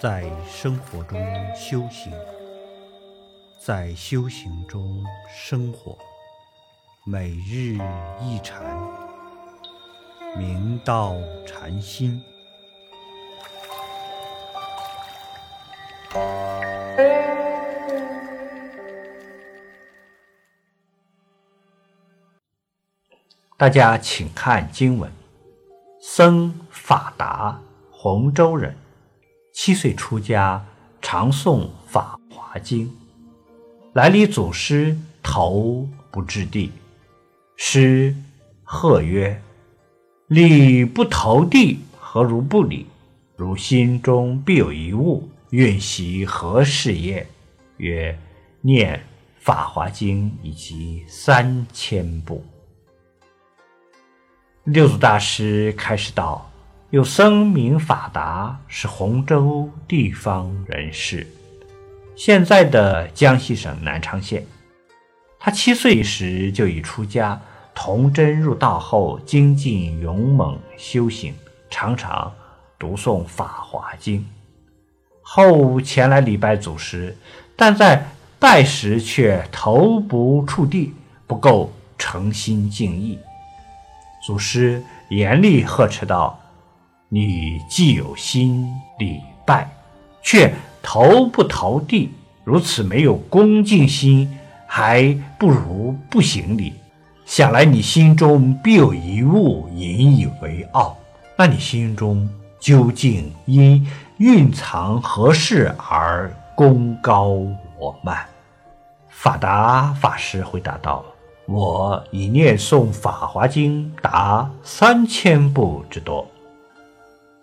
在生活中修行，在修行中生活，每日一禅，明道禅心。大家请看经文：僧法达，洪州人。七岁出家，常诵《法华经》。来礼祖师，头不至地。师贺曰：“礼不投地，何如不礼？如心中必有一物，愿习何事耶？”曰：“念《法华经》以及三千部。”六祖大师开始道。有僧名法达，是洪州地方人士，现在的江西省南昌县。他七岁时就已出家，童真入道后精进勇猛修行，常常读诵《法华经》。后前来礼拜祖师，但在拜时却头不触地，不够诚心敬意。祖师严厉呵斥道。你既有心礼拜，却头不投地，如此没有恭敬心，还不如不行礼。想来你心中必有一物引以为傲，那你心中究竟因蕴藏何事而功高我慢？法达法师回答道：“我已念诵《法华经》达三千部之多。”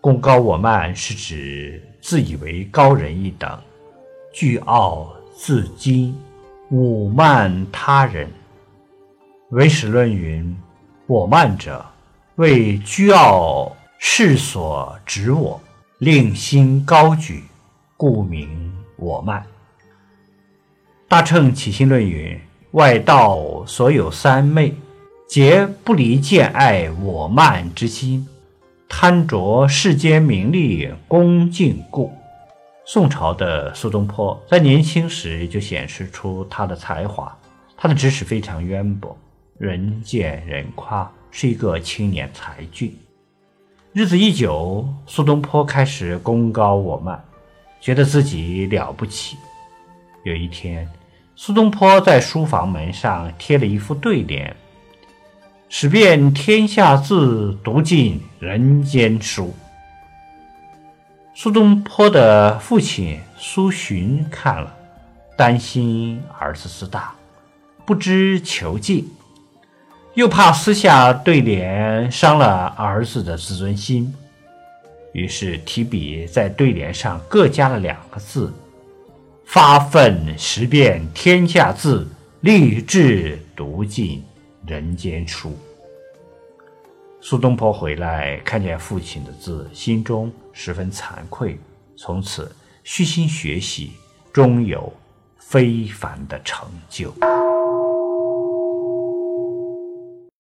功高我慢是指自以为高人一等，倨傲自矜，侮慢他人。唯识论云：“我慢者，为倨傲世所执我，令心高举，故名我慢。”大乘起心论云：“外道所有三昧，皆不离见爱我慢之心。”贪着世间名利恭敬故，宋朝的苏东坡在年轻时就显示出他的才华，他的知识非常渊博，人见人夸，是一个青年才俊。日子一久，苏东坡开始功高我慢，觉得自己了不起。有一天，苏东坡在书房门上贴了一副对联。使遍天下字，读尽人间书。苏东坡的父亲苏洵看了，担心儿子自大，不知求进，又怕撕下对联伤了儿子的自尊心，于是提笔在对联上各加了两个字：“发奋识遍天下字，立志读尽。”人间书。苏东坡回来，看见父亲的字，心中十分惭愧。从此虚心学习，终有非凡的成就。